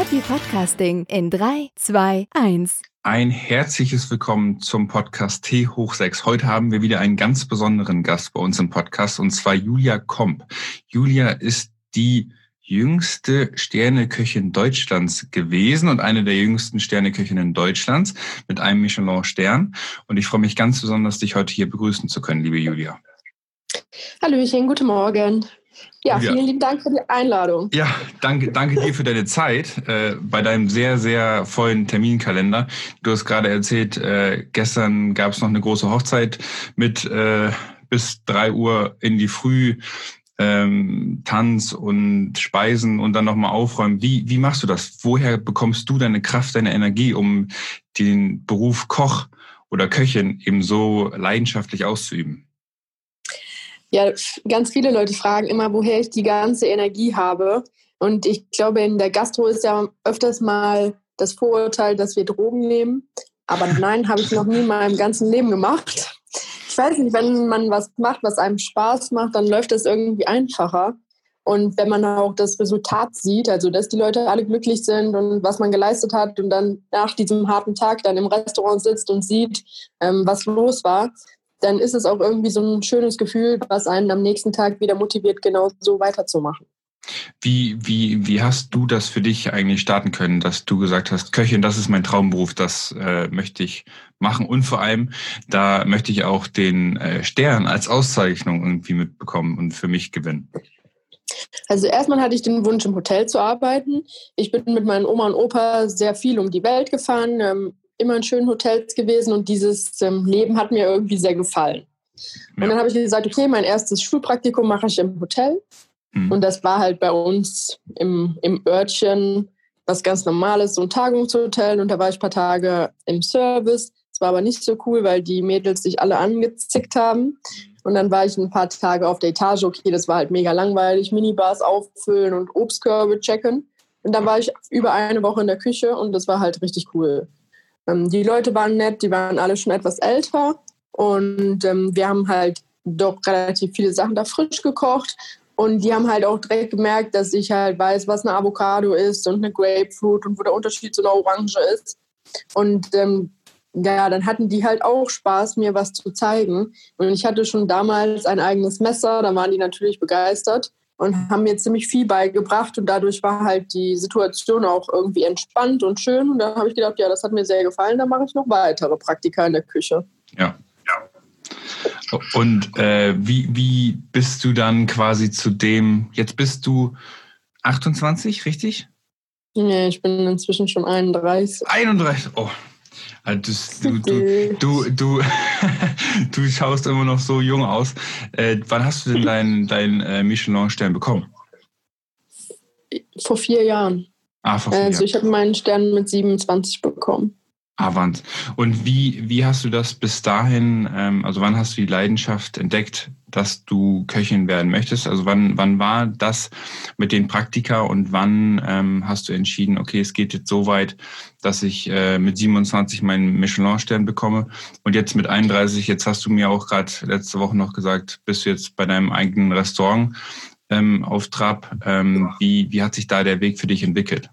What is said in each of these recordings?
Happy Podcasting in 3, 2, 1. Ein herzliches Willkommen zum Podcast T hoch 6. Heute haben wir wieder einen ganz besonderen Gast bei uns im Podcast und zwar Julia Komp. Julia ist die jüngste Sterneköchin Deutschlands gewesen und eine der jüngsten Sterneköchinnen Deutschlands mit einem Michelin-Stern. Und ich freue mich ganz besonders, dich heute hier begrüßen zu können, liebe Julia. Hallöchen, guten Morgen. Ja, ja, vielen lieben Dank für die Einladung. Ja, danke, danke dir für deine Zeit äh, bei deinem sehr, sehr vollen Terminkalender. Du hast gerade erzählt, äh, gestern gab es noch eine große Hochzeit mit äh, bis drei Uhr in die Früh. Ähm, Tanz und Speisen und dann nochmal aufräumen. Wie, wie machst du das? Woher bekommst du deine Kraft, deine Energie, um den Beruf Koch oder Köchin eben so leidenschaftlich auszuüben? Ja, ganz viele Leute fragen immer, woher ich die ganze Energie habe. Und ich glaube, in der Gastro ist ja öfters mal das Vorurteil, dass wir Drogen nehmen. Aber nein, habe ich noch nie in meinem ganzen Leben gemacht. Ich weiß nicht, wenn man was macht, was einem Spaß macht, dann läuft das irgendwie einfacher. Und wenn man auch das Resultat sieht, also dass die Leute alle glücklich sind und was man geleistet hat und dann nach diesem harten Tag dann im Restaurant sitzt und sieht, ähm, was los war, dann ist es auch irgendwie so ein schönes Gefühl, was einen am nächsten Tag wieder motiviert, genau so weiterzumachen. Wie, wie, wie hast du das für dich eigentlich starten können, dass du gesagt hast, Köchin, das ist mein Traumberuf, das äh, möchte ich machen und vor allem, da möchte ich auch den äh, Stern als Auszeichnung irgendwie mitbekommen und für mich gewinnen? Also erstmal hatte ich den Wunsch, im Hotel zu arbeiten. Ich bin mit meinen Oma und Opa sehr viel um die Welt gefahren, ähm, immer in schönen Hotels gewesen und dieses ähm, Leben hat mir irgendwie sehr gefallen. Ja. Und dann habe ich gesagt, okay, mein erstes Schulpraktikum mache ich im Hotel. Mhm. Und das war halt bei uns im, im Örtchen was ganz Normales, so ein Tagungshotel. Und da war ich ein paar Tage im Service. Es war aber nicht so cool, weil die Mädels sich alle angezickt haben. Und dann war ich ein paar Tage auf der Etage. Okay, das war halt mega langweilig. Minibars auffüllen und Obstkörbe checken. Und dann war ich über eine Woche in der Küche und das war halt richtig cool. Ähm, die Leute waren nett, die waren alle schon etwas älter und ähm, wir haben halt doch relativ viele Sachen da frisch gekocht und die haben halt auch direkt gemerkt, dass ich halt weiß, was eine Avocado ist und eine Grapefruit und wo der Unterschied zu einer Orange ist. Und ähm, ja, dann hatten die halt auch Spaß, mir was zu zeigen. Und ich hatte schon damals ein eigenes Messer, da waren die natürlich begeistert und haben mir ziemlich viel beigebracht und dadurch war halt die Situation auch irgendwie entspannt und schön und da habe ich gedacht, ja, das hat mir sehr gefallen, da mache ich noch weitere Praktika in der Küche. Ja, ja. Und äh, wie, wie bist du dann quasi zu dem, jetzt bist du 28, richtig? Nee, ich bin inzwischen schon 31. 31, oh, also du, du, du, du, du, schaust immer noch so jung aus. Äh, wann hast du denn deinen dein, äh, Michelin-Stern bekommen? Vor vier Jahren. Ah, vor vier also Jahren. ich habe meinen Stern mit 27 bekommen. Avant. Und wie, wie hast du das bis dahin, ähm, also wann hast du die Leidenschaft entdeckt, dass du Köchin werden möchtest? Also wann, wann war das mit den Praktika und wann ähm, hast du entschieden, okay, es geht jetzt so weit, dass ich äh, mit 27 meinen Michelin-Stern bekomme und jetzt mit 31, jetzt hast du mir auch gerade letzte Woche noch gesagt, bist du jetzt bei deinem eigenen Restaurant ähm, auf Trab. Ähm, wie, wie hat sich da der Weg für dich entwickelt?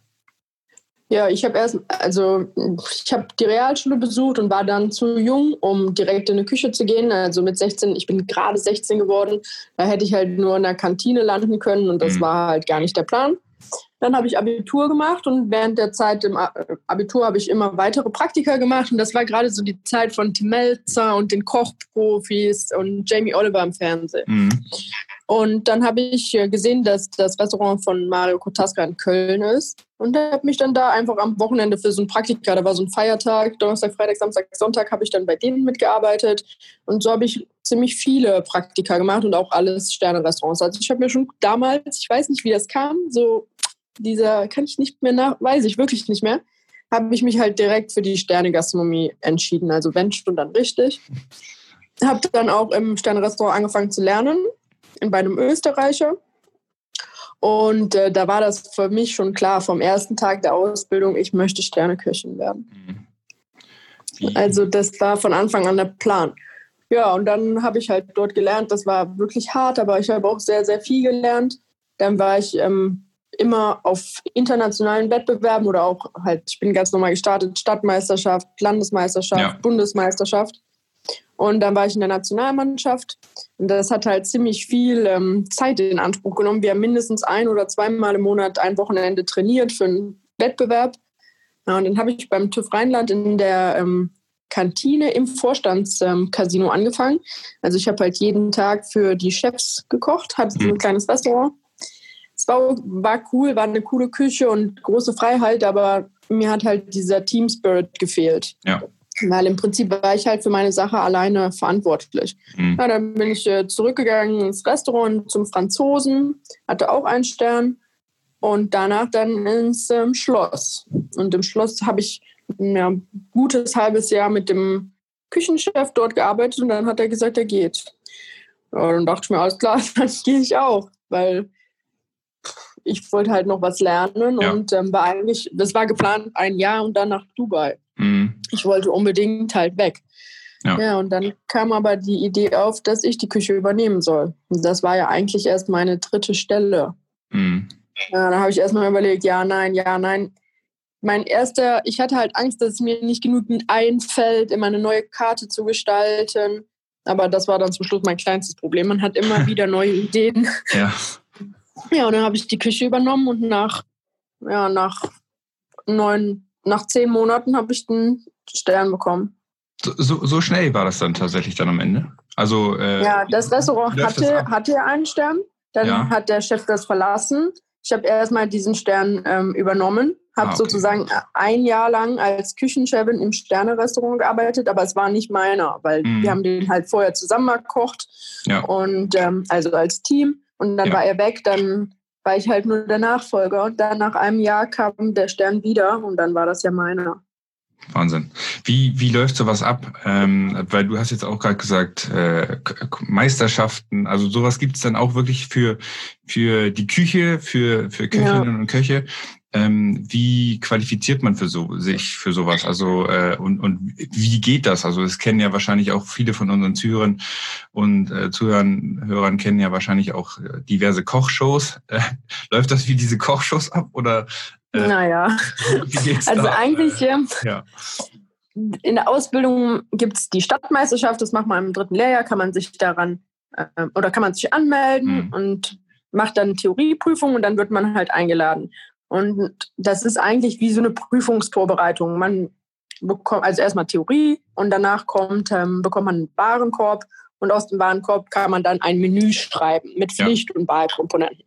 Ja, ich habe erst, also ich habe die Realschule besucht und war dann zu jung, um direkt in eine Küche zu gehen. Also mit 16, ich bin gerade 16 geworden, da hätte ich halt nur in der Kantine landen können und das mhm. war halt gar nicht der Plan. Dann habe ich Abitur gemacht und während der Zeit im Abitur habe ich immer weitere Praktika gemacht und das war gerade so die Zeit von Tim Melzer und den Kochprofis und Jamie Oliver im Fernsehen. Mhm. Und dann habe ich äh, gesehen, dass das Restaurant von Mario Kotaska in Köln ist und habe mich dann da einfach am Wochenende für so ein Praktika, da war so ein Feiertag, Donnerstag, Freitag, Samstag, Sonntag, habe ich dann bei denen mitgearbeitet und so habe ich ziemlich viele Praktika gemacht und auch alles Sterne-Restaurants. Also ich habe mir schon damals, ich weiß nicht, wie das kam, so dieser, kann ich nicht mehr nach, weiß ich wirklich nicht mehr, habe ich mich halt direkt für die Sterne-Gastronomie entschieden. Also wenn schon, dann richtig. Habe dann auch im Sterne-Restaurant angefangen zu lernen, bei einem Österreicher. Und äh, da war das für mich schon klar vom ersten Tag der Ausbildung, ich möchte Sterneköchin werden. Mhm. Also das war von Anfang an der Plan. Ja, und dann habe ich halt dort gelernt. Das war wirklich hart, aber ich habe auch sehr, sehr viel gelernt. Dann war ich ähm, immer auf internationalen Wettbewerben oder auch halt, ich bin ganz normal gestartet, Stadtmeisterschaft, Landesmeisterschaft, ja. Bundesmeisterschaft. Und dann war ich in der Nationalmannschaft. Und das hat halt ziemlich viel ähm, Zeit in Anspruch genommen. Wir haben mindestens ein oder zweimal im Monat ein Wochenende trainiert für einen Wettbewerb. Ja, und dann habe ich beim TÜV Rheinland in der ähm, Kantine im Vorstandscasino ähm, angefangen. Also ich habe halt jeden Tag für die Chefs gekocht, hatte mhm. ein kleines Restaurant. Es war, war cool, war eine coole Küche und große Freiheit, aber mir hat halt dieser Team Spirit gefehlt. Ja. Weil im Prinzip war ich halt für meine Sache alleine verantwortlich. Mhm. Ja, dann bin ich äh, zurückgegangen ins Restaurant zum Franzosen, hatte auch einen Stern und danach dann ins ähm, Schloss. Und im Schloss habe ich ja, ein gutes halbes Jahr mit dem Küchenchef dort gearbeitet und dann hat er gesagt, er geht. Ja, dann dachte ich mir, alles klar, dann gehe ich auch, weil ich wollte halt noch was lernen ja. und ähm, war eigentlich, das war geplant, ein Jahr und dann nach Dubai. Ich wollte unbedingt halt weg. Ja. ja, und dann kam aber die Idee auf, dass ich die Küche übernehmen soll. Und das war ja eigentlich erst meine dritte Stelle. Mhm. Ja, da habe ich erstmal überlegt, ja, nein, ja, nein mein erster, ich hatte halt Angst, dass es mir nicht genügend einfällt, immer eine neue Karte zu gestalten. Aber das war dann zum Schluss mein kleinstes Problem. Man hat immer wieder neue Ideen. Ja. Ja, und dann habe ich die Küche übernommen und nach, ja, nach neun, nach zehn Monaten habe ich den Stern bekommen. So, so schnell war das dann tatsächlich dann am Ende? Also, äh, ja, das Restaurant hatte, hatte einen Stern. Dann ja. hat der Chef das verlassen. Ich habe erstmal diesen Stern ähm, übernommen habe ah, okay. sozusagen ein Jahr lang als Küchenchefin im Sterne-Restaurant gearbeitet, aber es war nicht meiner, weil mm. wir haben den halt vorher zusammen gekocht ja. und ähm, also als Team. Und dann ja. war er weg, dann war ich halt nur der Nachfolger. Und dann nach einem Jahr kam der Stern wieder und dann war das ja meiner. Wahnsinn. Wie, wie läuft sowas ab? Ähm, weil du hast jetzt auch gerade gesagt, äh, Meisterschaften, also sowas gibt es dann auch wirklich für, für die Küche, für, für Köchinnen ja. und Köche. Ähm, wie qualifiziert man für so, sich für sowas? Also äh, und, und wie geht das? Also es kennen ja wahrscheinlich auch viele von unseren Zuhörern und äh, Zuhörern Hörern kennen ja wahrscheinlich auch äh, diverse Kochshows. Äh, läuft das wie diese Kochshows ab oder? Äh, naja, also da? eigentlich äh, ja. In der Ausbildung gibt es die Stadtmeisterschaft, das macht man im dritten Lehrjahr, kann man sich daran äh, oder kann man sich anmelden mhm. und macht dann Theorieprüfung und dann wird man halt eingeladen. Und das ist eigentlich wie so eine Prüfungsvorbereitung. Man bekommt also erstmal Theorie und danach kommt, ähm, bekommt man einen Warenkorb und aus dem Warenkorb kann man dann ein Menü schreiben mit Pflicht- ja. und Wahlkomponenten.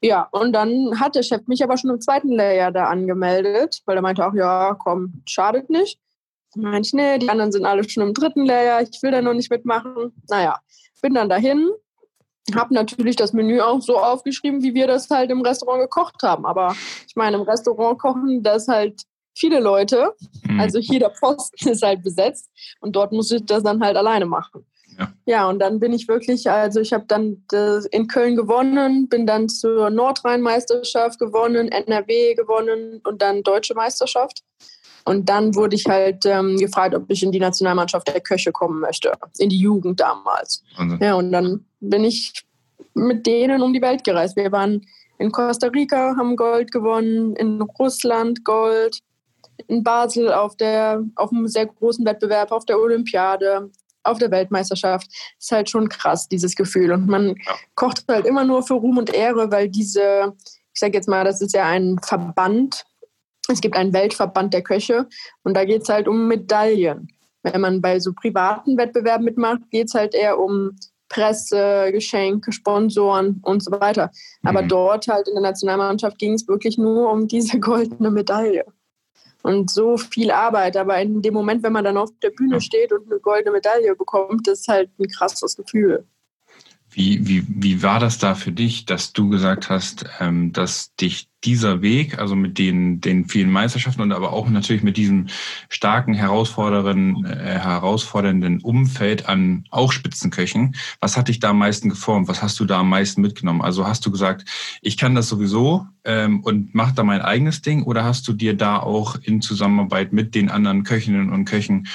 Ja, und dann hat der Chef mich aber schon im zweiten Layer da angemeldet, weil er meinte auch, ja, komm, schadet nicht. Meinte ich, nee, die anderen sind alle schon im dritten Layer, ich will da noch nicht mitmachen. Naja, bin dann dahin habe natürlich das Menü auch so aufgeschrieben, wie wir das halt im Restaurant gekocht haben. Aber ich meine, im Restaurant kochen das halt viele Leute. Mhm. Also jeder Posten ist halt besetzt. Und dort muss ich das dann halt alleine machen. Ja, ja und dann bin ich wirklich, also ich habe dann in Köln gewonnen, bin dann zur Nordrhein-Meisterschaft gewonnen, NRW gewonnen und dann Deutsche Meisterschaft. Und dann wurde ich halt ähm, gefragt, ob ich in die Nationalmannschaft der Köche kommen möchte, in die Jugend damals. Wahnsinn. Ja, und dann bin ich mit denen um die Welt gereist. Wir waren in Costa Rica, haben Gold gewonnen, in Russland Gold, in Basel auf, der, auf einem sehr großen Wettbewerb, auf der Olympiade, auf der Weltmeisterschaft. Das ist halt schon krass, dieses Gefühl. Und man ja. kocht halt immer nur für Ruhm und Ehre, weil diese, ich sage jetzt mal, das ist ja ein Verband, es gibt einen Weltverband der Köche und da geht es halt um Medaillen. Wenn man bei so privaten Wettbewerben mitmacht, geht es halt eher um Presse, Geschenke, Sponsoren und so weiter. Aber mhm. dort halt in der Nationalmannschaft ging es wirklich nur um diese goldene Medaille. Und so viel Arbeit. Aber in dem Moment, wenn man dann auf der Bühne steht und eine goldene Medaille bekommt, das ist halt ein krasses Gefühl. Wie, wie, wie war das da für dich, dass du gesagt hast, ähm, dass dich dieser Weg, also mit den, den vielen Meisterschaften und aber auch natürlich mit diesem starken, herausfordernden, äh, herausfordernden Umfeld an auch Spitzenköchen, was hat dich da am meisten geformt? Was hast du da am meisten mitgenommen? Also hast du gesagt, ich kann das sowieso ähm, und mach da mein eigenes Ding oder hast du dir da auch in Zusammenarbeit mit den anderen Köchinnen und Köchen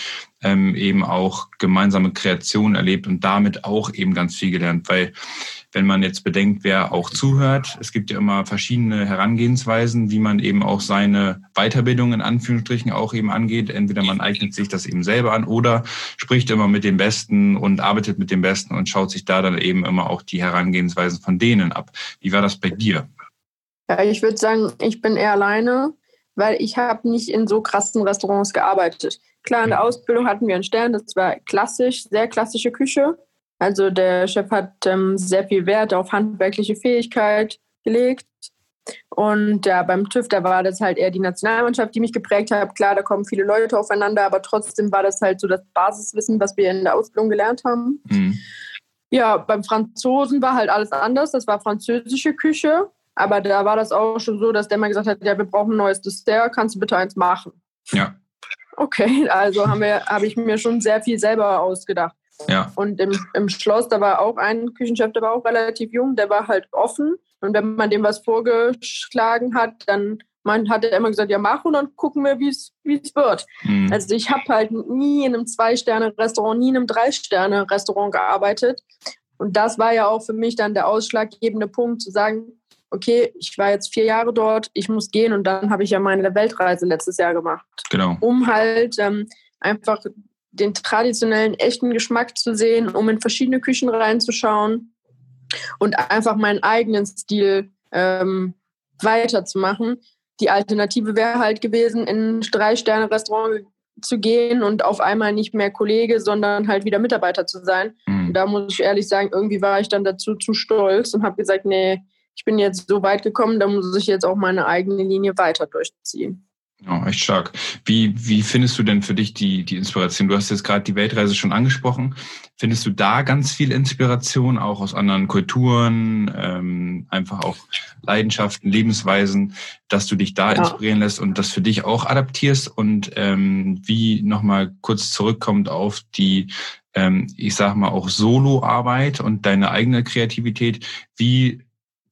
ähm, eben auch gemeinsame Kreation erlebt und damit auch eben ganz viel gelernt? Weil wenn man jetzt bedenkt, wer auch zuhört, es gibt ja immer verschiedene Herangehensweisen, wie man eben auch seine Weiterbildung in Anführungsstrichen auch eben angeht. Entweder man eignet sich das eben selber an oder spricht immer mit den Besten und arbeitet mit den Besten und schaut sich da dann eben immer auch die Herangehensweisen von denen ab. Wie war das bei dir? Ja, ich würde sagen, ich bin eher alleine, weil ich habe nicht in so krassen Restaurants gearbeitet. Klar, in der. Ausbildung hatten wir einen Stern, das war klassisch, sehr klassische Küche. Also der Chef hat ähm, sehr viel Wert auf handwerkliche Fähigkeit gelegt. Und ja, beim TÜV, da war das halt eher die Nationalmannschaft, die mich geprägt hat. Klar, da kommen viele Leute aufeinander, aber trotzdem war das halt so das Basiswissen, was wir in der Ausbildung gelernt haben. Mhm. Ja, beim Franzosen war halt alles anders. Das war französische Küche. Aber da war das auch schon so, dass der mal gesagt hat, ja, wir brauchen ein neues Dessert, kannst du bitte eins machen? Ja. Okay, also habe hab ich mir schon sehr viel selber ausgedacht. Ja. Und im, im Schloss, da war auch ein Küchenchef, der war auch relativ jung, der war halt offen. Und wenn man dem was vorgeschlagen hat, dann man hat er immer gesagt, ja mach und dann gucken wir, wie es wird. Mhm. Also ich habe halt nie in einem Zwei-Sterne-Restaurant, nie in einem Drei-Sterne-Restaurant gearbeitet. Und das war ja auch für mich dann der ausschlaggebende Punkt, zu sagen, okay, ich war jetzt vier Jahre dort, ich muss gehen und dann habe ich ja meine Weltreise letztes Jahr gemacht. Genau. Um halt ähm, einfach den traditionellen, echten Geschmack zu sehen, um in verschiedene Küchen reinzuschauen und einfach meinen eigenen Stil ähm, weiterzumachen. Die Alternative wäre halt gewesen, in ein Drei-Sterne-Restaurant zu gehen und auf einmal nicht mehr Kollege, sondern halt wieder Mitarbeiter zu sein. Mhm. Da muss ich ehrlich sagen, irgendwie war ich dann dazu zu stolz und habe gesagt, nee, ich bin jetzt so weit gekommen, da muss ich jetzt auch meine eigene Linie weiter durchziehen. Ja, echt stark. Wie, wie findest du denn für dich die, die Inspiration? Du hast jetzt gerade die Weltreise schon angesprochen. Findest du da ganz viel Inspiration, auch aus anderen Kulturen, ähm, einfach auch Leidenschaften, Lebensweisen, dass du dich da ja. inspirieren lässt und das für dich auch adaptierst? Und ähm, wie nochmal kurz zurückkommt auf die, ähm, ich sag mal, auch Soloarbeit und deine eigene Kreativität, wie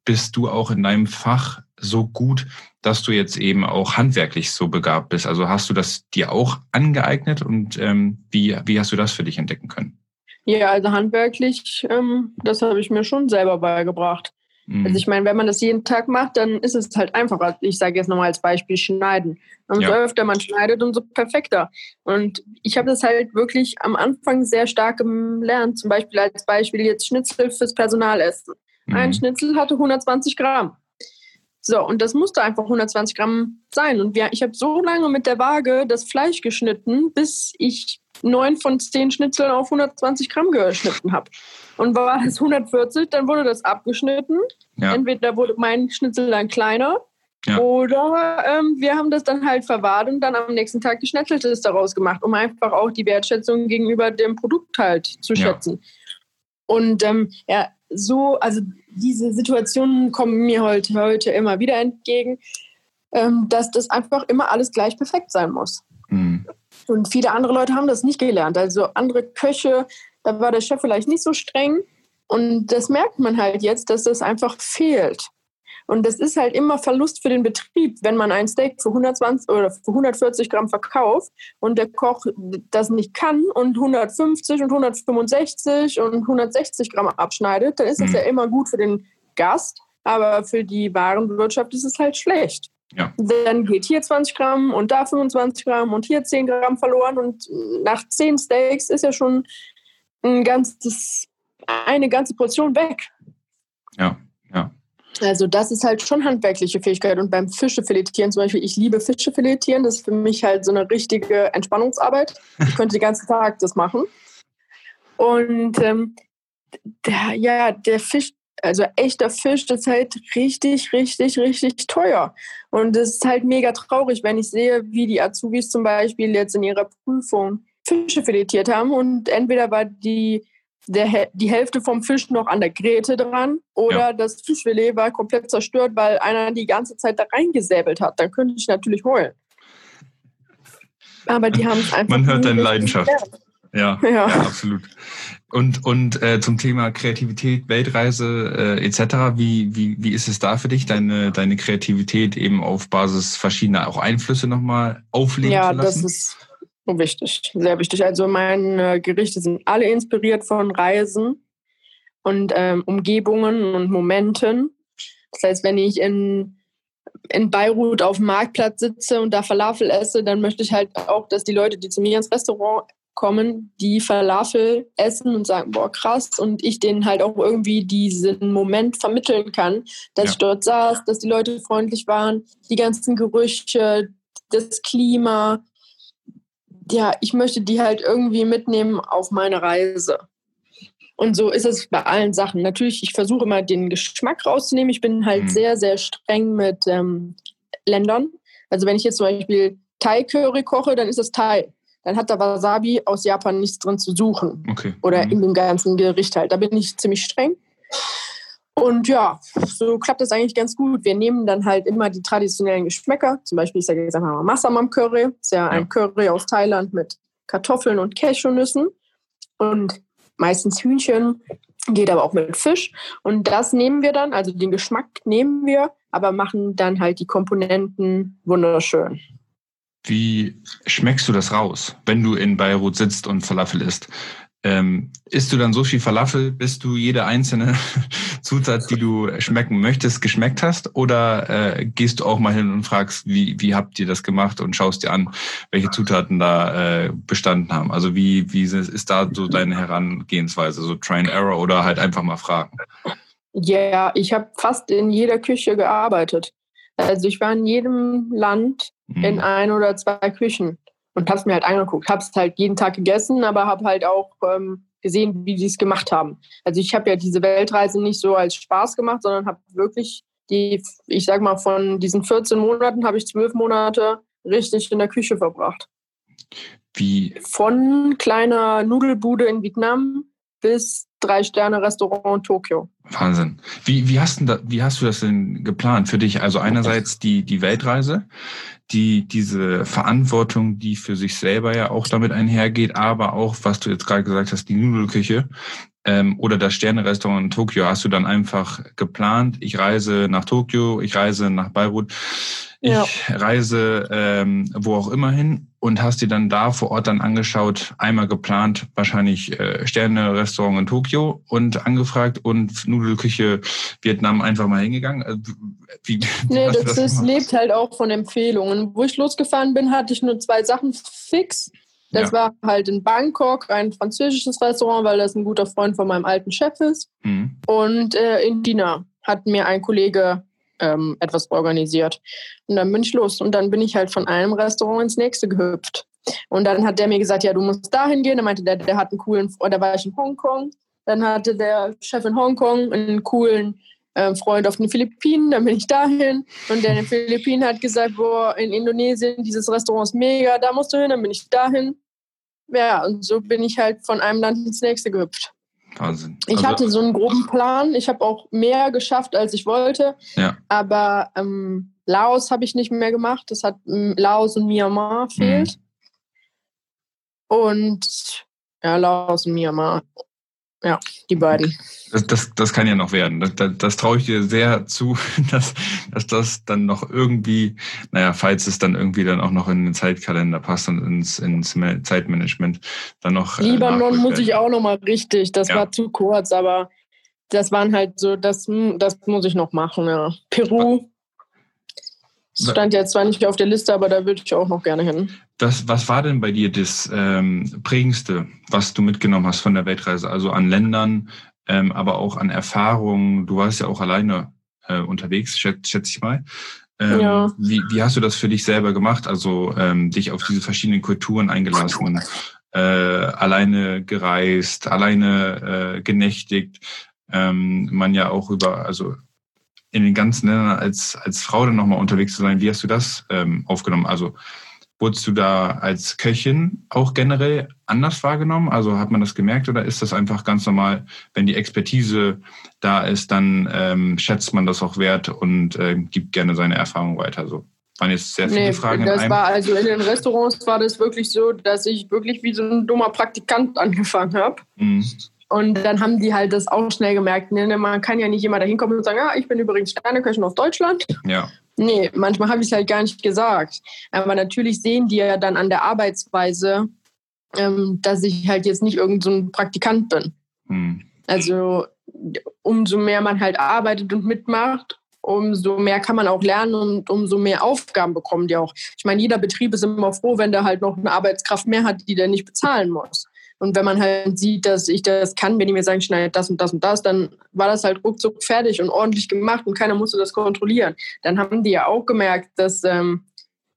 bist du auch in deinem Fach so gut, dass du jetzt eben auch handwerklich so begabt bist? Also hast du das dir auch angeeignet und ähm, wie, wie hast du das für dich entdecken können? Ja, also handwerklich, ähm, das habe ich mir schon selber beigebracht. Mhm. Also ich meine, wenn man das jeden Tag macht, dann ist es halt einfacher. Ich sage jetzt nochmal als Beispiel Schneiden. Umso ja. öfter man schneidet, umso perfekter. Und ich habe das halt wirklich am Anfang sehr stark gelernt. Zum Beispiel als Beispiel jetzt Schnitzel fürs Personalessen. Mhm. Ein Schnitzel hatte 120 Gramm. So, und das musste einfach 120 Gramm sein. Und wir, ich habe so lange mit der Waage das Fleisch geschnitten, bis ich neun von zehn Schnitzeln auf 120 Gramm geschnitten habe. Und war es 140, dann wurde das abgeschnitten. Ja. Entweder wurde mein Schnitzel dann kleiner ja. oder ähm, wir haben das dann halt verwahrt und dann am nächsten Tag geschnetzeltes daraus gemacht, um einfach auch die Wertschätzung gegenüber dem Produkt halt zu schätzen. Ja. Und ähm, ja, so, also diese Situationen kommen mir heute, heute immer wieder entgegen, ähm, dass das einfach immer alles gleich perfekt sein muss. Mhm. Und viele andere Leute haben das nicht gelernt. Also andere Köche, da war der Chef vielleicht nicht so streng. Und das merkt man halt jetzt, dass das einfach fehlt. Und das ist halt immer Verlust für den Betrieb, wenn man ein Steak für 120 oder für 140 Gramm verkauft und der Koch das nicht kann und 150 und 165 und 160 Gramm abschneidet, dann ist das mhm. ja immer gut für den Gast, aber für die Warenwirtschaft ist es halt schlecht. Ja. Dann geht hier 20 Gramm und da 25 Gramm und hier 10 Gramm verloren und nach 10 Steaks ist ja schon ein ganzes, eine ganze Portion weg. Ja, ja. Also das ist halt schon handwerkliche Fähigkeit. Und beim Fischefiletieren zum Beispiel, ich liebe Fischefiletieren. Das ist für mich halt so eine richtige Entspannungsarbeit. Ich könnte den ganzen Tag das machen. Und ähm, der, ja, der Fisch, also echter Fisch, das ist halt richtig, richtig, richtig teuer. Und es ist halt mega traurig, wenn ich sehe, wie die Azubis zum Beispiel jetzt in ihrer Prüfung Fische filetiert haben und entweder war die der, die Hälfte vom Fisch noch an der Gräte dran oder ja. das Fischfilet war komplett zerstört, weil einer die ganze Zeit da reingesäbelt hat. Dann könnte ich natürlich heulen. Aber die haben es einfach. Man hört deine Leidenschaft. Ja, ja. ja, absolut. Und, und äh, zum Thema Kreativität, Weltreise äh, etc., wie, wie, wie ist es da für dich, deine, deine Kreativität eben auf Basis verschiedener auch Einflüsse nochmal auflegen ja, zu lassen? Ja, das ist wichtig, sehr wichtig. Also meine Gerichte sind alle inspiriert von Reisen und ähm, Umgebungen und Momenten. Das heißt, wenn ich in in Beirut auf dem Marktplatz sitze und da Falafel esse, dann möchte ich halt auch, dass die Leute, die zu mir ins Restaurant kommen, die Falafel essen und sagen, boah, krass, und ich denen halt auch irgendwie diesen Moment vermitteln kann, dass ja. ich dort saß, dass die Leute freundlich waren, die ganzen Gerüche, das Klima. Ja, ich möchte die halt irgendwie mitnehmen auf meine Reise. Und so ist es bei allen Sachen. Natürlich, ich versuche immer den Geschmack rauszunehmen. Ich bin halt mhm. sehr, sehr streng mit ähm, Ländern. Also wenn ich jetzt zum Beispiel Thai-Curry koche, dann ist es Thai. Dann hat da Wasabi aus Japan nichts drin zu suchen. Okay. Oder mhm. in dem ganzen Gericht halt. Da bin ich ziemlich streng. Und ja, so klappt das eigentlich ganz gut. Wir nehmen dann halt immer die traditionellen Geschmäcker. Zum Beispiel, ich sage jetzt einfach mal Massamam Curry. Das ist ja, ja ein Curry aus Thailand mit Kartoffeln und Cashewnüssen. Und meistens Hühnchen, geht aber auch mit Fisch. Und das nehmen wir dann, also den Geschmack nehmen wir, aber machen dann halt die Komponenten wunderschön. Wie schmeckst du das raus, wenn du in Beirut sitzt und Falafel isst? Ähm, isst du dann so viel Falafel, bis du jede einzelne Zutat, die du schmecken möchtest, geschmeckt hast? Oder äh, gehst du auch mal hin und fragst, wie, wie habt ihr das gemacht und schaust dir an, welche Zutaten da äh, bestanden haben? Also wie, wie ist da so deine Herangehensweise? So Try and Error oder halt einfach mal fragen? Ja, yeah, ich habe fast in jeder Küche gearbeitet. Also ich war in jedem Land mhm. in ein oder zwei Küchen und habe es mir halt angeguckt. Habe es halt jeden Tag gegessen, aber habe halt auch ähm, gesehen, wie die es gemacht haben. Also ich habe ja diese Weltreise nicht so als Spaß gemacht, sondern habe wirklich die, ich sag mal, von diesen 14 Monaten habe ich zwölf Monate richtig in der Küche verbracht. Wie? Von kleiner Nudelbude in Vietnam bis Drei-Sterne-Restaurant in Tokio. Wahnsinn. Wie, wie, hast da, wie hast du das denn geplant für dich? Also einerseits die, die Weltreise, die, diese Verantwortung, die für sich selber ja auch damit einhergeht, aber auch, was du jetzt gerade gesagt hast, die Nudelküche ähm, oder das Sterne-Restaurant in Tokio. Hast du dann einfach geplant, ich reise nach Tokio, ich reise nach Beirut, ich ja. reise ähm, wo auch immer hin und hast dir dann da vor Ort dann angeschaut, einmal geplant, wahrscheinlich äh, Sterne-Restaurant in Tokio und angefragt und Nudelküche Vietnam einfach mal hingegangen? Also, wie, nee, das, das ist, lebt halt auch von Empfehlungen. Wo ich losgefahren bin, hatte ich nur zwei Sachen fix. Das ja. war halt in Bangkok ein französisches Restaurant, weil das ein guter Freund von meinem alten Chef ist. Mhm. Und äh, in China hat mir ein Kollege ähm, etwas organisiert. Und dann bin ich los. Und dann bin ich halt von einem Restaurant ins nächste gehüpft. Und dann hat der mir gesagt, ja, du musst dahin gehen. Dann meinte der, der hat einen coolen, da war ich in Hongkong. Dann hatte der Chef in Hongkong einen coolen äh, Freund auf den Philippinen. Dann bin ich dahin. Und der in den Philippinen hat gesagt, boah, in Indonesien, dieses Restaurant ist mega, da musst du hin. Dann bin ich dahin. Ja, und so bin ich halt von einem Land ins nächste gehüpft. Wahnsinn. Ich also, hatte so einen groben Plan. Ich habe auch mehr geschafft, als ich wollte. Ja. Aber ähm, Laos habe ich nicht mehr gemacht. Das hat Laos und Myanmar fehlt. Mhm. Und ja, Laos und Myanmar. Ja, die beiden. Das, das, das kann ja noch werden. Das, das, das traue ich dir sehr zu, dass, dass das dann noch irgendwie, naja, falls es dann irgendwie dann auch noch in den Zeitkalender passt und ins, ins Zeitmanagement dann noch. Äh, Libanon muss ich auch noch mal richtig. Das ja. war zu kurz, aber das waren halt so, das, das muss ich noch machen, ja. Peru. Stand jetzt zwar nicht auf der Liste, aber da würde ich auch noch gerne hin. Das, was war denn bei dir das ähm, Prägendste, was du mitgenommen hast von der Weltreise? Also an Ländern, ähm, aber auch an Erfahrungen. Du warst ja auch alleine äh, unterwegs, schätze schätz ich mal. Ähm, ja. wie, wie hast du das für dich selber gemacht? Also ähm, dich auf diese verschiedenen Kulturen eingelassen, äh, alleine gereist, alleine äh, genächtigt. Ähm, man ja auch über, also in den ganzen Ländern als, als Frau dann nochmal unterwegs zu sein. Wie hast du das ähm, aufgenommen? Also Wurdest du da als Köchin auch generell anders wahrgenommen? Also hat man das gemerkt oder ist das einfach ganz normal, wenn die Expertise da ist, dann ähm, schätzt man das auch wert und äh, gibt gerne seine Erfahrung weiter? So waren jetzt sehr viele nee, Fragen. Das war also in den Restaurants war das wirklich so, dass ich wirklich wie so ein dummer Praktikant angefangen habe. Mhm. Und dann haben die halt das auch schnell gemerkt. Ne? Man kann ja nicht immer da hinkommen und sagen, ja, ich bin übrigens Sterneköchin aus Deutschland. Ja. Nee, manchmal habe ich es halt gar nicht gesagt. Aber natürlich sehen die ja dann an der Arbeitsweise, ähm, dass ich halt jetzt nicht irgendein so Praktikant bin. Hm. Also umso mehr man halt arbeitet und mitmacht, umso mehr kann man auch lernen und umso mehr Aufgaben bekommen die auch. Ich meine, jeder Betrieb ist immer froh, wenn der halt noch eine Arbeitskraft mehr hat, die der nicht bezahlen muss. Und wenn man halt sieht, dass ich das kann, wenn die mir sagen, schneide das und das und das, dann war das halt ruckzuck fertig und ordentlich gemacht und keiner musste das kontrollieren. Dann haben die ja auch gemerkt, dass, ähm,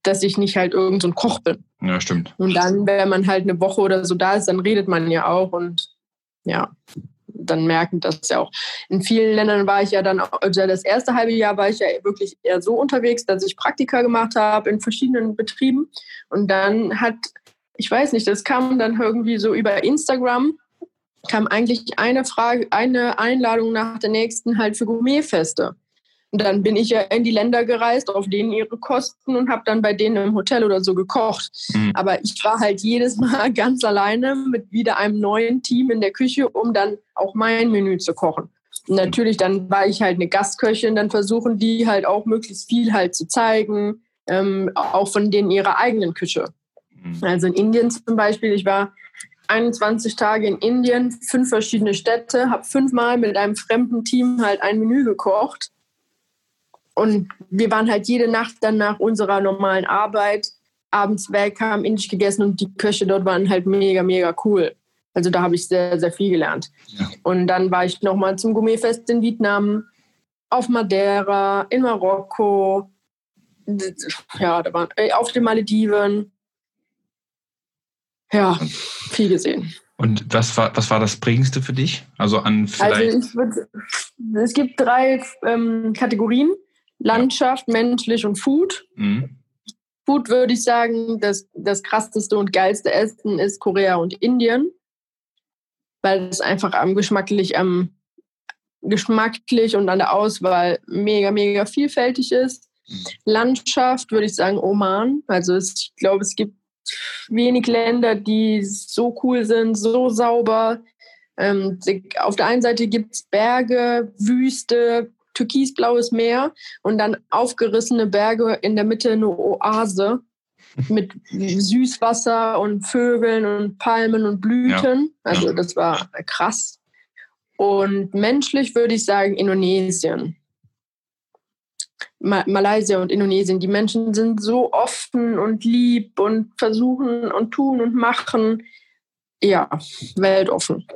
dass ich nicht halt irgendein so Koch bin. Ja, stimmt. Und dann, wenn man halt eine Woche oder so da ist, dann redet man ja auch und ja, dann merken das ja auch. In vielen Ländern war ich ja dann, also das erste halbe Jahr war ich ja wirklich eher so unterwegs, dass ich Praktika gemacht habe in verschiedenen Betrieben. Und dann hat ich weiß nicht, das kam dann irgendwie so über Instagram, kam eigentlich eine Frage, eine Einladung nach der nächsten halt für Gourmetfeste. Und dann bin ich ja in die Länder gereist, auf denen ihre Kosten und habe dann bei denen im Hotel oder so gekocht. Mhm. Aber ich war halt jedes Mal ganz alleine mit wieder einem neuen Team in der Küche, um dann auch mein Menü zu kochen. Und natürlich, dann war ich halt eine Gastköchin, dann versuchen die halt auch möglichst viel halt zu zeigen, ähm, auch von denen ihrer eigenen Küche. Mhm. Also in Indien zum Beispiel, ich war 21 Tage in Indien, fünf verschiedene Städte, habe fünfmal mit einem fremden Team halt ein Menü gekocht. Und wir waren halt jede Nacht dann nach unserer normalen Arbeit abends weg, haben indisch gegessen und die Köche dort waren halt mega, mega cool. Also da habe ich sehr, sehr viel gelernt. Ja. Und dann war ich nochmal zum Gourmetfest in Vietnam, auf Madeira, in Marokko, ja, da waren, äh, auf den Malediven. Ja, viel gesehen. Und was war, was war das Prägendste für dich? Also an also vielleicht. Also würd, es gibt drei ähm, Kategorien: Landschaft, ja. menschlich und Food. Mhm. Food würde ich sagen, das, das krasseste und geilste Essen ist Korea und Indien, weil es einfach am geschmacklich, am geschmacklich und an der Auswahl mega, mega vielfältig ist. Mhm. Landschaft würde ich sagen Oman. Also es, ich glaube, es gibt wenig Länder, die so cool sind, so sauber. Ähm, auf der einen Seite gibt es Berge, Wüste, türkisblaues Meer und dann aufgerissene Berge in der Mitte eine Oase mit Süßwasser und Vögeln und Palmen und Blüten. Ja. Also das war krass. Und menschlich würde ich sagen Indonesien. Malaysia und Indonesien. Die Menschen sind so offen und lieb und versuchen und tun und machen. Ja, weltoffen.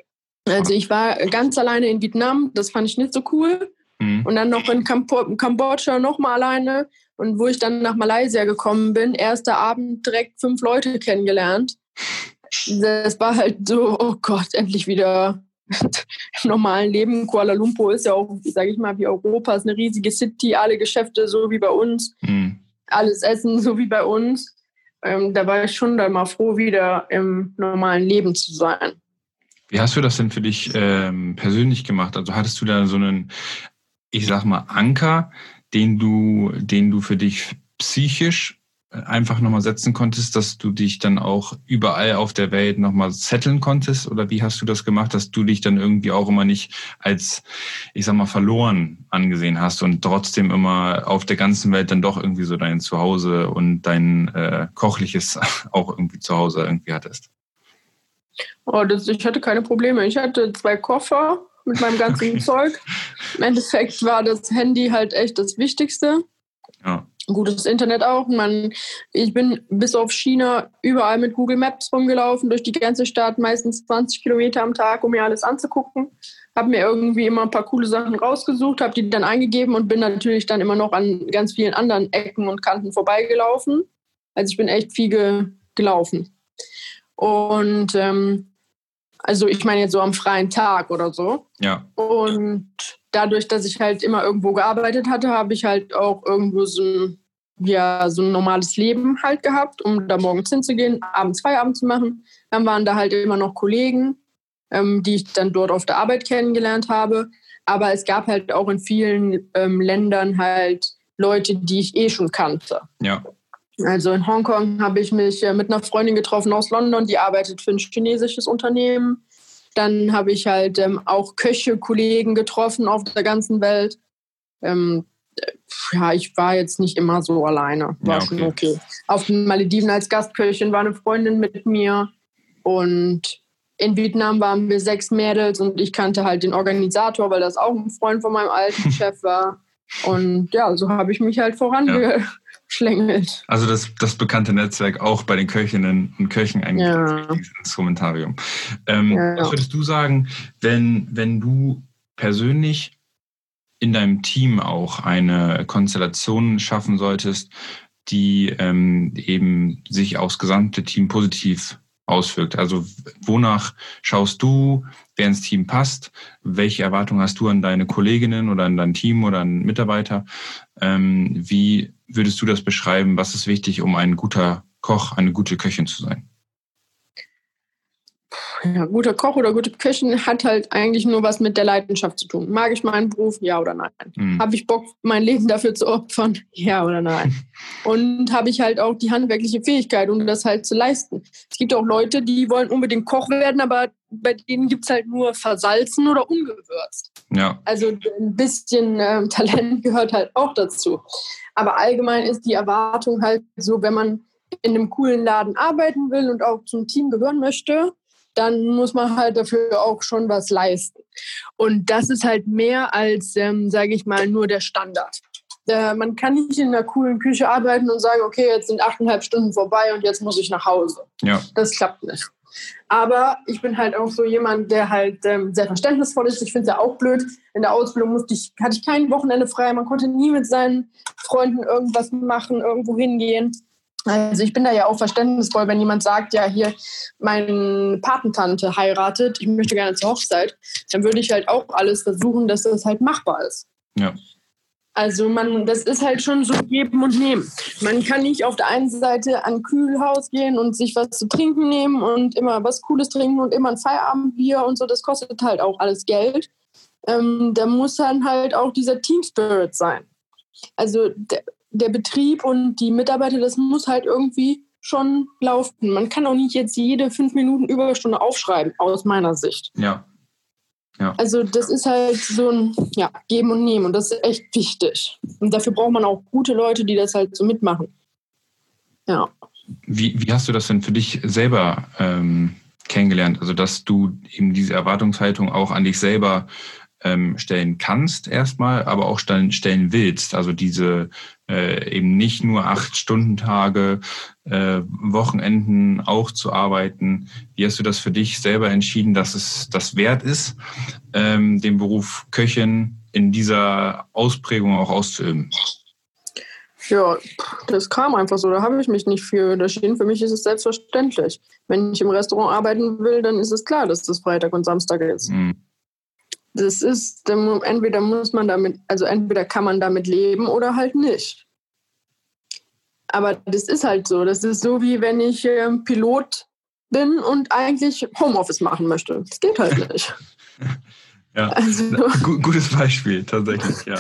Also ich war ganz alleine in Vietnam, das fand ich nicht so cool. Mhm. Und dann noch in Kambo Kambodscha nochmal alleine. Und wo ich dann nach Malaysia gekommen bin, erster Abend direkt fünf Leute kennengelernt. Das war halt so, oh Gott, endlich wieder im normalen Leben. Kuala Lumpur ist ja auch, sage ich mal, wie Europa, ist eine riesige City, alle Geschäfte so wie bei uns, mhm. alles Essen so wie bei uns. Ähm, da war ich schon dann mal froh, wieder im normalen Leben zu sein. Wie hast du das denn für dich ähm, persönlich gemacht? Also hattest du da so einen, ich sag mal, Anker, den du, den du für dich psychisch einfach nochmal setzen konntest, dass du dich dann auch überall auf der Welt nochmal setteln konntest? Oder wie hast du das gemacht, dass du dich dann irgendwie auch immer nicht als, ich sag mal, verloren angesehen hast und trotzdem immer auf der ganzen Welt dann doch irgendwie so dein Zuhause und dein äh, kochliches auch irgendwie zu Hause irgendwie hattest? Oh, das, ich hatte keine Probleme. Ich hatte zwei Koffer mit meinem ganzen okay. Zeug. Im Endeffekt war das Handy halt echt das Wichtigste. Ja gutes Internet auch. Man, ich bin bis auf China überall mit Google Maps rumgelaufen, durch die ganze Stadt, meistens 20 Kilometer am Tag, um mir alles anzugucken. Habe mir irgendwie immer ein paar coole Sachen rausgesucht, habe die dann eingegeben und bin natürlich dann immer noch an ganz vielen anderen Ecken und Kanten vorbeigelaufen. Also ich bin echt viel ge gelaufen. Und ähm, also ich meine jetzt so am freien Tag oder so. Ja. Und dadurch, dass ich halt immer irgendwo gearbeitet hatte, habe ich halt auch irgendwo so ein ja so ein normales Leben halt gehabt, um da morgens hinzugehen, abends Feierabend zu machen. Dann waren da halt immer noch Kollegen, ähm, die ich dann dort auf der Arbeit kennengelernt habe. Aber es gab halt auch in vielen ähm, Ländern halt Leute, die ich eh schon kannte. Ja. Also in Hongkong habe ich mich äh, mit einer Freundin getroffen aus London, die arbeitet für ein chinesisches Unternehmen. Dann habe ich halt ähm, auch Köche, Kollegen getroffen auf der ganzen Welt. Ähm, ja, ich war jetzt nicht immer so alleine. War ja, okay. schon okay. Auf den Malediven als Gastköchin war eine Freundin mit mir. Und in Vietnam waren wir sechs Mädels und ich kannte halt den Organisator, weil das auch ein Freund von meinem alten Chef war. Und ja, so habe ich mich halt vorangeschlängelt. Ja. Also das, das bekannte Netzwerk auch bei den Köchinnen und Köchen eigentlich ja. dieses Instrumentarium. Ähm, ja, was würdest du sagen, wenn, wenn du persönlich in deinem Team auch eine Konstellation schaffen solltest, die ähm, eben sich aufs gesamte Team positiv auswirkt. Also wonach schaust du, wer ins Team passt? Welche Erwartungen hast du an deine Kolleginnen oder an dein Team oder an Mitarbeiter? Ähm, wie würdest du das beschreiben? Was ist wichtig, um ein guter Koch, eine gute Köchin zu sein? Ja, guter Koch oder gute Köchin hat halt eigentlich nur was mit der Leidenschaft zu tun. Mag ich meinen Beruf? Ja oder nein? Mhm. Habe ich Bock, mein Leben dafür zu opfern? Ja oder nein? Und habe ich halt auch die handwerkliche Fähigkeit, um das halt zu leisten. Es gibt auch Leute, die wollen unbedingt Koch werden, aber bei denen gibt es halt nur versalzen oder ungewürzt. Ja. Also ein bisschen äh, Talent gehört halt auch dazu. Aber allgemein ist die Erwartung halt so, wenn man in einem coolen Laden arbeiten will und auch zum Team gehören möchte, dann muss man halt dafür auch schon was leisten. Und das ist halt mehr als, ähm, sage ich mal, nur der Standard. Äh, man kann nicht in einer coolen Küche arbeiten und sagen, okay, jetzt sind achteinhalb Stunden vorbei und jetzt muss ich nach Hause. Ja. Das klappt nicht. Aber ich bin halt auch so jemand, der halt ähm, sehr verständnisvoll ist. Ich finde es ja auch blöd. In der Ausbildung musste ich, hatte ich kein Wochenende frei. Man konnte nie mit seinen Freunden irgendwas machen, irgendwo hingehen. Also ich bin da ja auch verständnisvoll, wenn jemand sagt, ja hier, meine Patentante heiratet, ich möchte gerne zur Hochzeit, dann würde ich halt auch alles versuchen, dass das halt machbar ist. Ja. Also man, das ist halt schon so geben und nehmen. Man kann nicht auf der einen Seite an Kühlhaus gehen und sich was zu trinken nehmen und immer was Cooles trinken und immer ein Feierabendbier und so. Das kostet halt auch alles Geld. Ähm, da muss dann halt auch dieser Team Spirit sein. Also der Betrieb und die Mitarbeiter, das muss halt irgendwie schon laufen. Man kann auch nicht jetzt jede fünf Minuten Überstunde aufschreiben, aus meiner Sicht. Ja. ja. Also das ist halt so ein ja, Geben und Nehmen und das ist echt wichtig. Und dafür braucht man auch gute Leute, die das halt so mitmachen. Ja. Wie, wie hast du das denn für dich selber ähm, kennengelernt? Also dass du eben diese Erwartungshaltung auch an dich selber ähm, stellen kannst erstmal, aber auch stellen, stellen willst. Also diese äh, eben nicht nur acht Stunden Tage, äh, Wochenenden auch zu arbeiten. Wie hast du das für dich selber entschieden, dass es das wert ist, ähm, den Beruf Köchin in dieser Ausprägung auch auszuüben? Ja, das kam einfach so. Da habe ich mich nicht für entschieden. Für mich ist es selbstverständlich. Wenn ich im Restaurant arbeiten will, dann ist es klar, dass das Freitag und Samstag ist. Mhm das ist, entweder muss man damit, also entweder kann man damit leben oder halt nicht. Aber das ist halt so. Das ist so, wie wenn ich äh, Pilot bin und eigentlich Homeoffice machen möchte. Das geht halt nicht. ja, also, gutes Beispiel, tatsächlich, ja.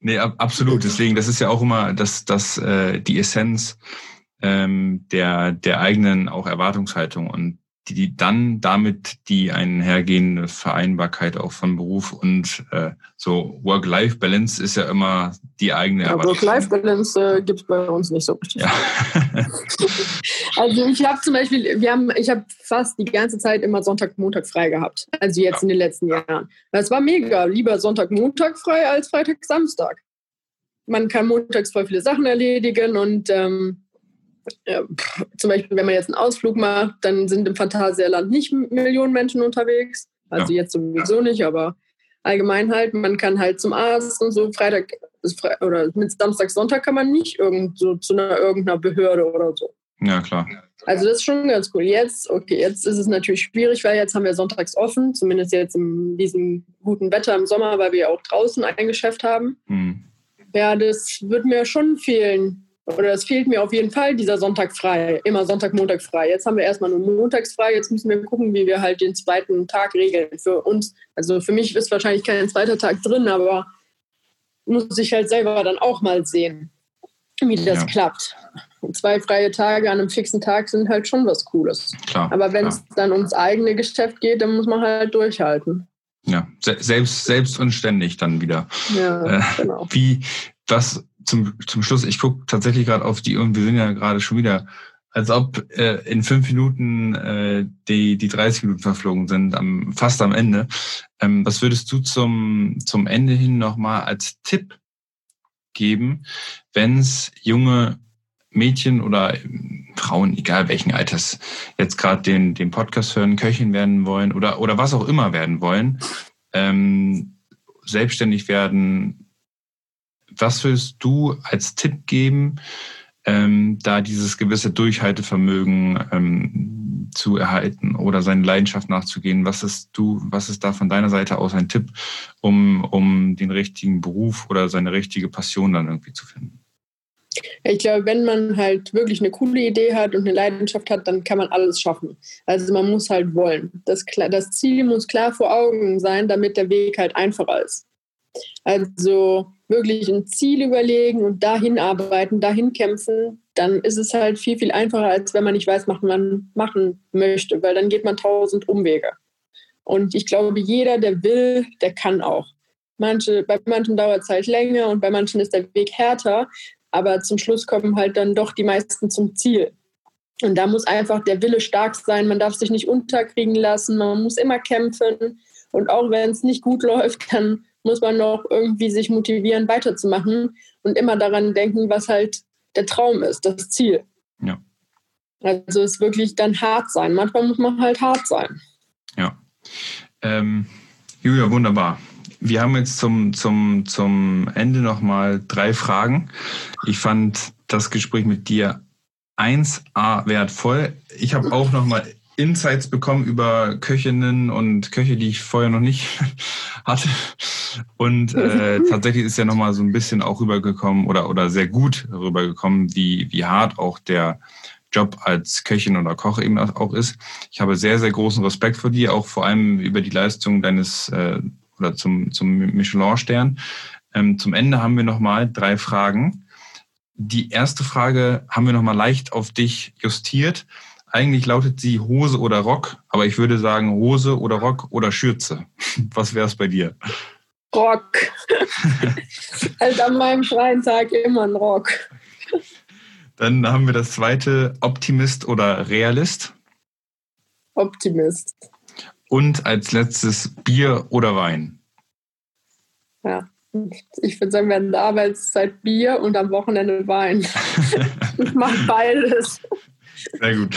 Nee, absolut. Deswegen, das ist ja auch immer das, das, äh, die Essenz ähm, der, der eigenen auch Erwartungshaltung. Und die dann damit die einhergehende Vereinbarkeit auch von Beruf und äh, so Work-Life-Balance ist ja immer die eigene ja, Work-Life-Balance äh, gibt es bei uns nicht so richtig. Ja. also ich habe zum Beispiel, wir haben, ich habe fast die ganze Zeit immer Sonntag, Montag frei gehabt. Also jetzt ja. in den letzten Jahren. Das war mega. Lieber Sonntag, Montag frei als Freitag, Samstag. Man kann montags voll viele Sachen erledigen und ähm, zum Beispiel, wenn man jetzt einen Ausflug macht, dann sind im Phantasialand nicht Millionen Menschen unterwegs. Also ja. jetzt sowieso nicht, aber allgemein halt, man kann halt zum Arzt und so Freitag oder mit Samstag, Sonntag kann man nicht irgend so zu einer irgendeiner Behörde oder so. Ja, klar. Also das ist schon ganz cool. Jetzt, okay, jetzt ist es natürlich schwierig, weil jetzt haben wir sonntags offen, zumindest jetzt in diesem guten Wetter im Sommer, weil wir auch draußen ein Geschäft haben. Mhm. Ja, das wird mir schon fehlen. Oder es fehlt mir auf jeden Fall dieser Sonntag frei. Immer Sonntag, Montag frei. Jetzt haben wir erstmal nur montags frei. Jetzt müssen wir gucken, wie wir halt den zweiten Tag regeln. Für uns, also für mich ist wahrscheinlich kein zweiter Tag drin, aber muss ich halt selber dann auch mal sehen, wie das ja. klappt. Und zwei freie Tage an einem fixen Tag sind halt schon was Cooles. Klar, aber wenn es dann ums eigene Geschäft geht, dann muss man halt durchhalten. Ja, selbst, selbst und ständig dann wieder. Ja, äh, genau. Wie, was zum, zum Schluss, ich gucke tatsächlich gerade auf die und wir sind ja gerade schon wieder, als ob äh, in fünf Minuten äh, die, die 30 Minuten verflogen sind, am, fast am Ende. Ähm, was würdest du zum, zum Ende hin nochmal als Tipp geben, wenn es junge Mädchen oder Frauen, egal welchen Alters, jetzt gerade den, den Podcast hören, Köchin werden wollen oder, oder was auch immer werden wollen, ähm, selbstständig werden. Was würdest du als Tipp geben, ähm, da dieses gewisse Durchhaltevermögen ähm, zu erhalten oder seine Leidenschaft nachzugehen? Was ist du, was ist da von deiner Seite aus ein Tipp, um, um den richtigen Beruf oder seine richtige Passion dann irgendwie zu finden? Ich glaube, wenn man halt wirklich eine coole Idee hat und eine Leidenschaft hat, dann kann man alles schaffen. Also man muss halt wollen. Das, das Ziel muss klar vor Augen sein, damit der Weg halt einfacher ist. Also wirklich ein Ziel überlegen und dahin arbeiten, dahin kämpfen, dann ist es halt viel, viel einfacher, als wenn man nicht weiß, was man machen möchte, weil dann geht man tausend Umwege. Und ich glaube, jeder, der will, der kann auch. Manche, bei manchen dauert es halt länger und bei manchen ist der Weg härter, aber zum Schluss kommen halt dann doch die meisten zum Ziel. Und da muss einfach der Wille stark sein. Man darf sich nicht unterkriegen lassen. Man muss immer kämpfen. Und auch wenn es nicht gut läuft, dann muss man noch irgendwie sich motivieren, weiterzumachen und immer daran denken, was halt der Traum ist, das Ziel. Ja. Also es wirklich dann hart sein. Manchmal muss man halt hart sein. Ja. Ähm, Julia, wunderbar. Wir haben jetzt zum, zum, zum Ende nochmal drei Fragen. Ich fand das Gespräch mit dir 1a wertvoll. Ich habe auch nochmal Insights bekommen über Köchinnen und Köche, die ich vorher noch nicht hatte. Und äh, tatsächlich ist ja nochmal so ein bisschen auch rübergekommen oder, oder sehr gut rübergekommen, wie, wie hart auch der Job als Köchin oder Koch eben auch ist. Ich habe sehr, sehr großen Respekt vor dir, auch vor allem über die Leistung deines äh, oder zum, zum Michelin-Stern. Ähm, zum Ende haben wir nochmal drei Fragen. Die erste Frage haben wir nochmal leicht auf dich justiert. Eigentlich lautet sie Hose oder Rock, aber ich würde sagen Hose oder Rock oder Schürze. Was wäre es bei dir? Rock. also an meinem freien Tag immer ein Rock. Dann haben wir das zweite Optimist oder Realist. Optimist. Und als letztes Bier oder Wein? Ja, ich würde sagen, während der Arbeitszeit Bier und am Wochenende Wein. ich mache beides. Sehr gut.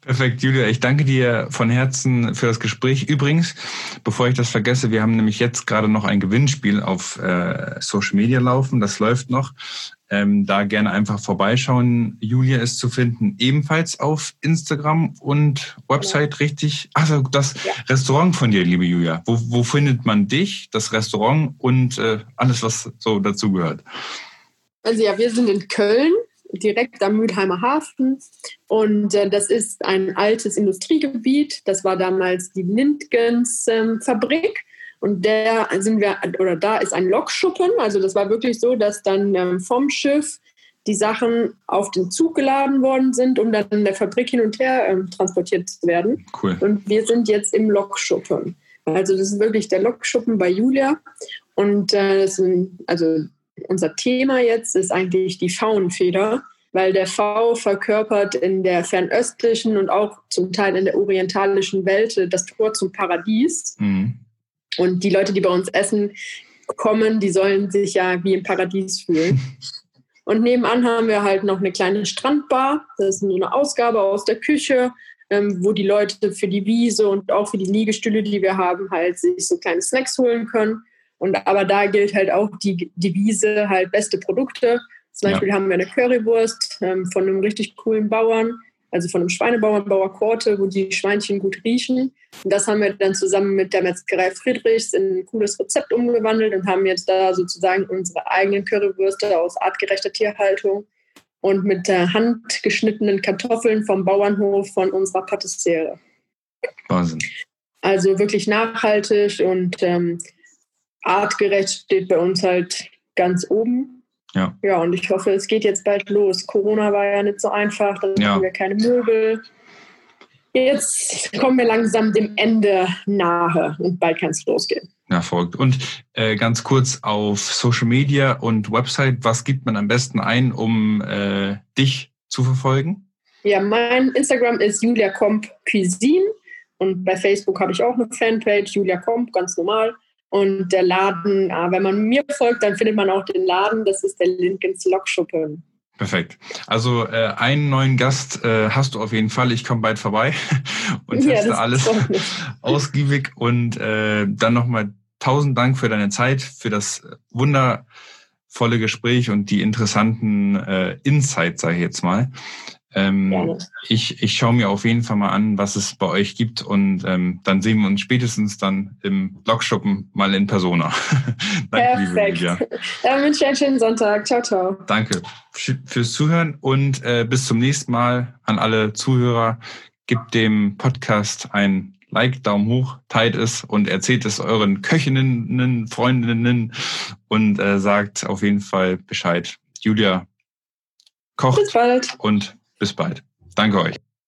Perfekt, Julia. Ich danke dir von Herzen für das Gespräch. Übrigens, bevor ich das vergesse, wir haben nämlich jetzt gerade noch ein Gewinnspiel auf äh, Social Media laufen. Das läuft noch. Ähm, da gerne einfach vorbeischauen. Julia ist zu finden ebenfalls auf Instagram und Website, ja. richtig? Also das ja. Restaurant von dir, liebe Julia. Wo, wo findet man dich, das Restaurant und äh, alles, was so dazugehört? Also ja, wir sind in Köln direkt am Mülheimer Hafen. Und äh, das ist ein altes Industriegebiet. Das war damals die Lindgens ähm, Fabrik. Und der sind wir, oder da ist ein Lokschuppen. Also das war wirklich so, dass dann ähm, vom Schiff die Sachen auf den Zug geladen worden sind, um dann in der Fabrik hin und her ähm, transportiert zu werden. Cool. Und wir sind jetzt im Lokschuppen. Also das ist wirklich der Lokschuppen bei Julia. Und äh, das sind, also unser Thema jetzt ist eigentlich die Faunfeder, weil der V verkörpert in der fernöstlichen und auch zum Teil in der orientalischen Welt das Tor zum Paradies. Mhm. Und die Leute, die bei uns essen kommen, die sollen sich ja wie im Paradies fühlen. Und nebenan haben wir halt noch eine kleine Strandbar. Das ist nur eine Ausgabe aus der Küche, ähm, wo die Leute für die Wiese und auch für die Liegestühle, die wir haben, halt sich so kleine Snacks holen können. Und aber da gilt halt auch die Devise halt beste Produkte. Zum Beispiel ja. haben wir eine Currywurst ähm, von einem richtig coolen Bauern. also von einem Schweinebauern, Bauer Korte, wo die Schweinchen gut riechen. Und das haben wir dann zusammen mit der Metzgerei Friedrichs in ein cooles Rezept umgewandelt und haben jetzt da sozusagen unsere eigenen Currywürste aus artgerechter Tierhaltung und mit der Hand geschnittenen Kartoffeln vom Bauernhof von unserer Patissiere. Wahnsinn. Also wirklich nachhaltig und ähm, artgerecht steht bei uns halt ganz oben. Ja. Ja, und ich hoffe, es geht jetzt bald los. Corona war ja nicht so einfach, dann ja. haben wir keine Möbel. Jetzt kommen wir langsam dem Ende nahe und bald kann es losgehen. Ja, folgt. Und äh, ganz kurz auf Social Media und Website, was gibt man am besten ein, um äh, dich zu verfolgen? Ja, mein Instagram ist Julia Comp Cuisine und bei Facebook habe ich auch eine Fanpage, Julia Comp, ganz normal. Und der Laden, äh, wenn man mir folgt, dann findet man auch den Laden. Das ist der Lincolns Lokschuppen. Perfekt. Also äh, einen neuen Gast äh, hast du auf jeden Fall. Ich komme bald vorbei und teste ja, alles ausgiebig. Und äh, dann nochmal tausend Dank für deine Zeit, für das wundervolle Gespräch und die interessanten äh, Insights, sage ich jetzt mal. Ähm, ich, ich schaue mir auf jeden Fall mal an, was es bei euch gibt und ähm, dann sehen wir uns spätestens dann im Blogschuppen mal in Persona. Danke, Perfekt. Liebe Dann wünsche ich einen schönen Sonntag. Ciao, ciao. Danke fürs Zuhören und äh, bis zum nächsten Mal an alle Zuhörer. Gebt dem Podcast ein Like, Daumen hoch, teilt es und erzählt es euren Köchinnen, Freundinnen und äh, sagt auf jeden Fall Bescheid. Julia kocht und bis bald. Danke euch.